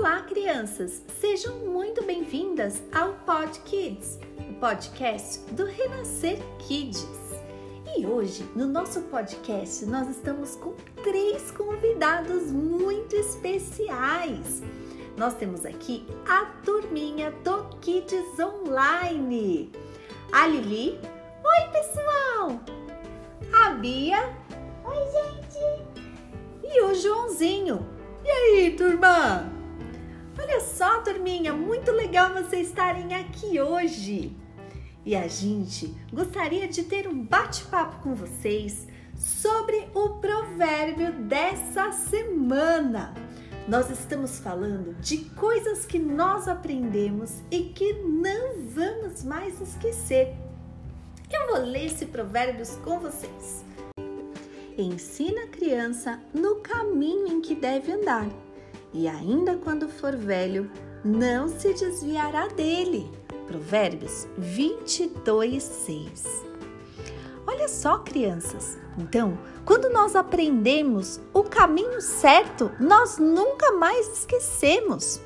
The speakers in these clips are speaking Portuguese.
Olá, crianças! Sejam muito bem-vindas ao Pod Kids, o podcast do Renascer Kids. E hoje, no nosso podcast, nós estamos com três convidados muito especiais. Nós temos aqui a turminha do Kids Online. A Lili. Oi, pessoal! A Bia. Oi, gente! E o Joãozinho. E aí, turma? Olha só, turminha, muito legal vocês estarem aqui hoje. E a gente gostaria de ter um bate-papo com vocês sobre o provérbio dessa semana. Nós estamos falando de coisas que nós aprendemos e que não vamos mais esquecer. Eu vou ler esse provérbio com vocês. Ensina a criança no caminho em que deve andar e ainda quando for velho, não se desviará dele. Provérbios 22, 6. Olha só, crianças. Então, quando nós aprendemos o caminho certo, nós nunca mais esquecemos.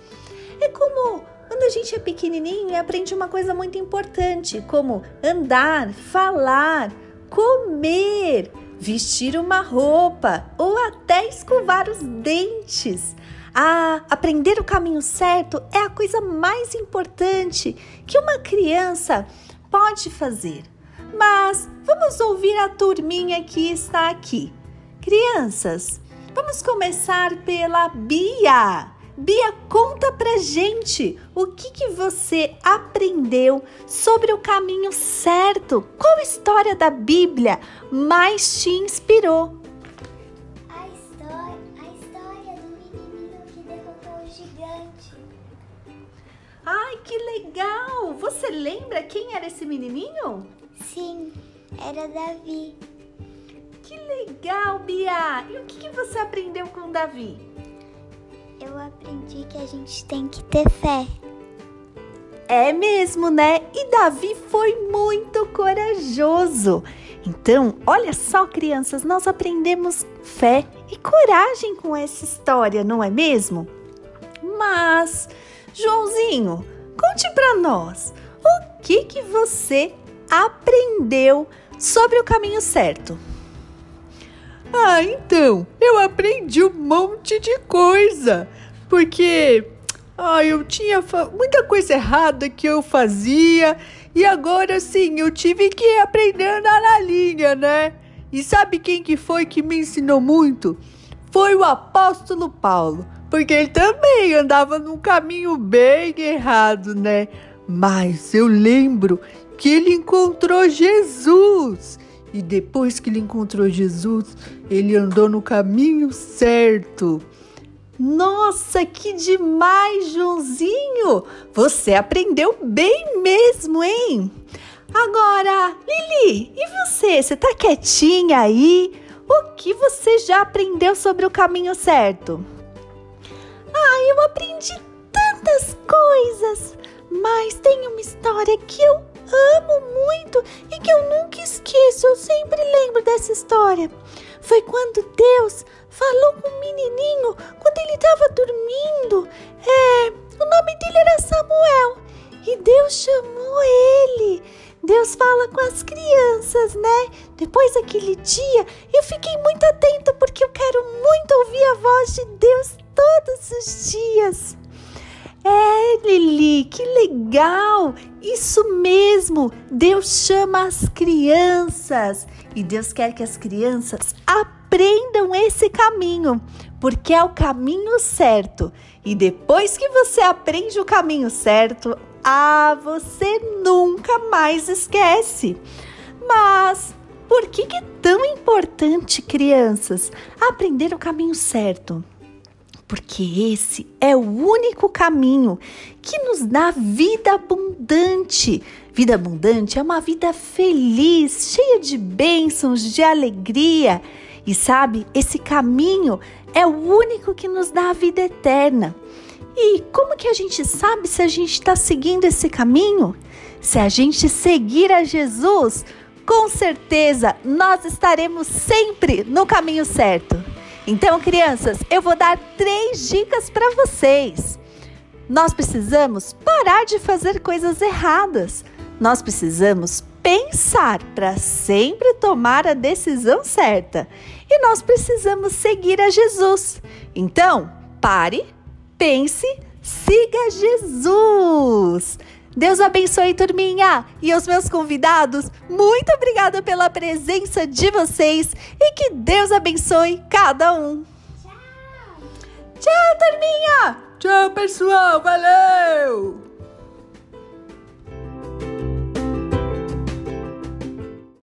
É como quando a gente é pequenininho e aprende uma coisa muito importante, como andar, falar, comer, vestir uma roupa ou até escovar os dentes. Ah, aprender o caminho certo é a coisa mais importante que uma criança pode fazer. Mas vamos ouvir a turminha que está aqui. Crianças, vamos começar pela Bia. Bia, conta pra gente o que, que você aprendeu sobre o caminho certo. Qual história da Bíblia mais te inspirou? Que legal! Você lembra quem era esse menininho? Sim, era Davi. Que legal, Bia! E o que, que você aprendeu com Davi? Eu aprendi que a gente tem que ter fé. É mesmo, né? E Davi foi muito corajoso. Então, olha só, crianças, nós aprendemos fé e coragem com essa história, não é mesmo? Mas Joãozinho, conte para nós o que que você aprendeu sobre o caminho certo. Ah, então, eu aprendi um monte de coisa, porque ah, eu tinha muita coisa errada que eu fazia e agora sim eu tive que aprender na linha, né? E sabe quem que foi que me ensinou muito? Foi o apóstolo Paulo porque ele também andava num caminho bem errado, né? Mas eu lembro que ele encontrou Jesus. E depois que ele encontrou Jesus, ele andou no caminho certo. Nossa, que demais, Joãozinho! Você aprendeu bem mesmo, hein? Agora, Lili, e você? Você tá quietinha aí? O que você já aprendeu sobre o caminho certo? Ah, eu aprendi tantas coisas, mas tem uma história que eu amo muito e que eu nunca esqueço. Eu sempre lembro dessa história. Foi quando Deus falou com o menininho quando ele estava dormindo. É, o nome dele era Samuel e Deus chamou ele. Deus fala com as crianças, né? Depois daquele dia, eu fiquei muito atenta porque eu quero muito ouvir a voz de Deus todos os dias. É, Lili, que legal! Isso mesmo! Deus chama as crianças e Deus quer que as crianças aprendam esse caminho, porque é o caminho certo. E depois que você aprende o caminho certo, ah, você nunca mais esquece. Mas por que é tão importante, crianças, aprender o caminho certo? porque esse é o único caminho que nos dá vida abundante. Vida abundante é uma vida feliz, cheia de bênçãos, de alegria. E sabe, esse caminho é o único que nos dá a vida eterna. E como que a gente sabe se a gente está seguindo esse caminho? Se a gente seguir a Jesus, com certeza nós estaremos sempre no caminho certo. Então, crianças, eu vou dar três dicas para vocês. Nós precisamos parar de fazer coisas erradas. Nós precisamos pensar para sempre tomar a decisão certa. E nós precisamos seguir a Jesus. Então, pare, pense, siga Jesus. Deus abençoe, turminha! E aos meus convidados, muito obrigada pela presença de vocês e que Deus abençoe cada um. Tchau! Tchau, turminha! Tchau, pessoal! Valeu!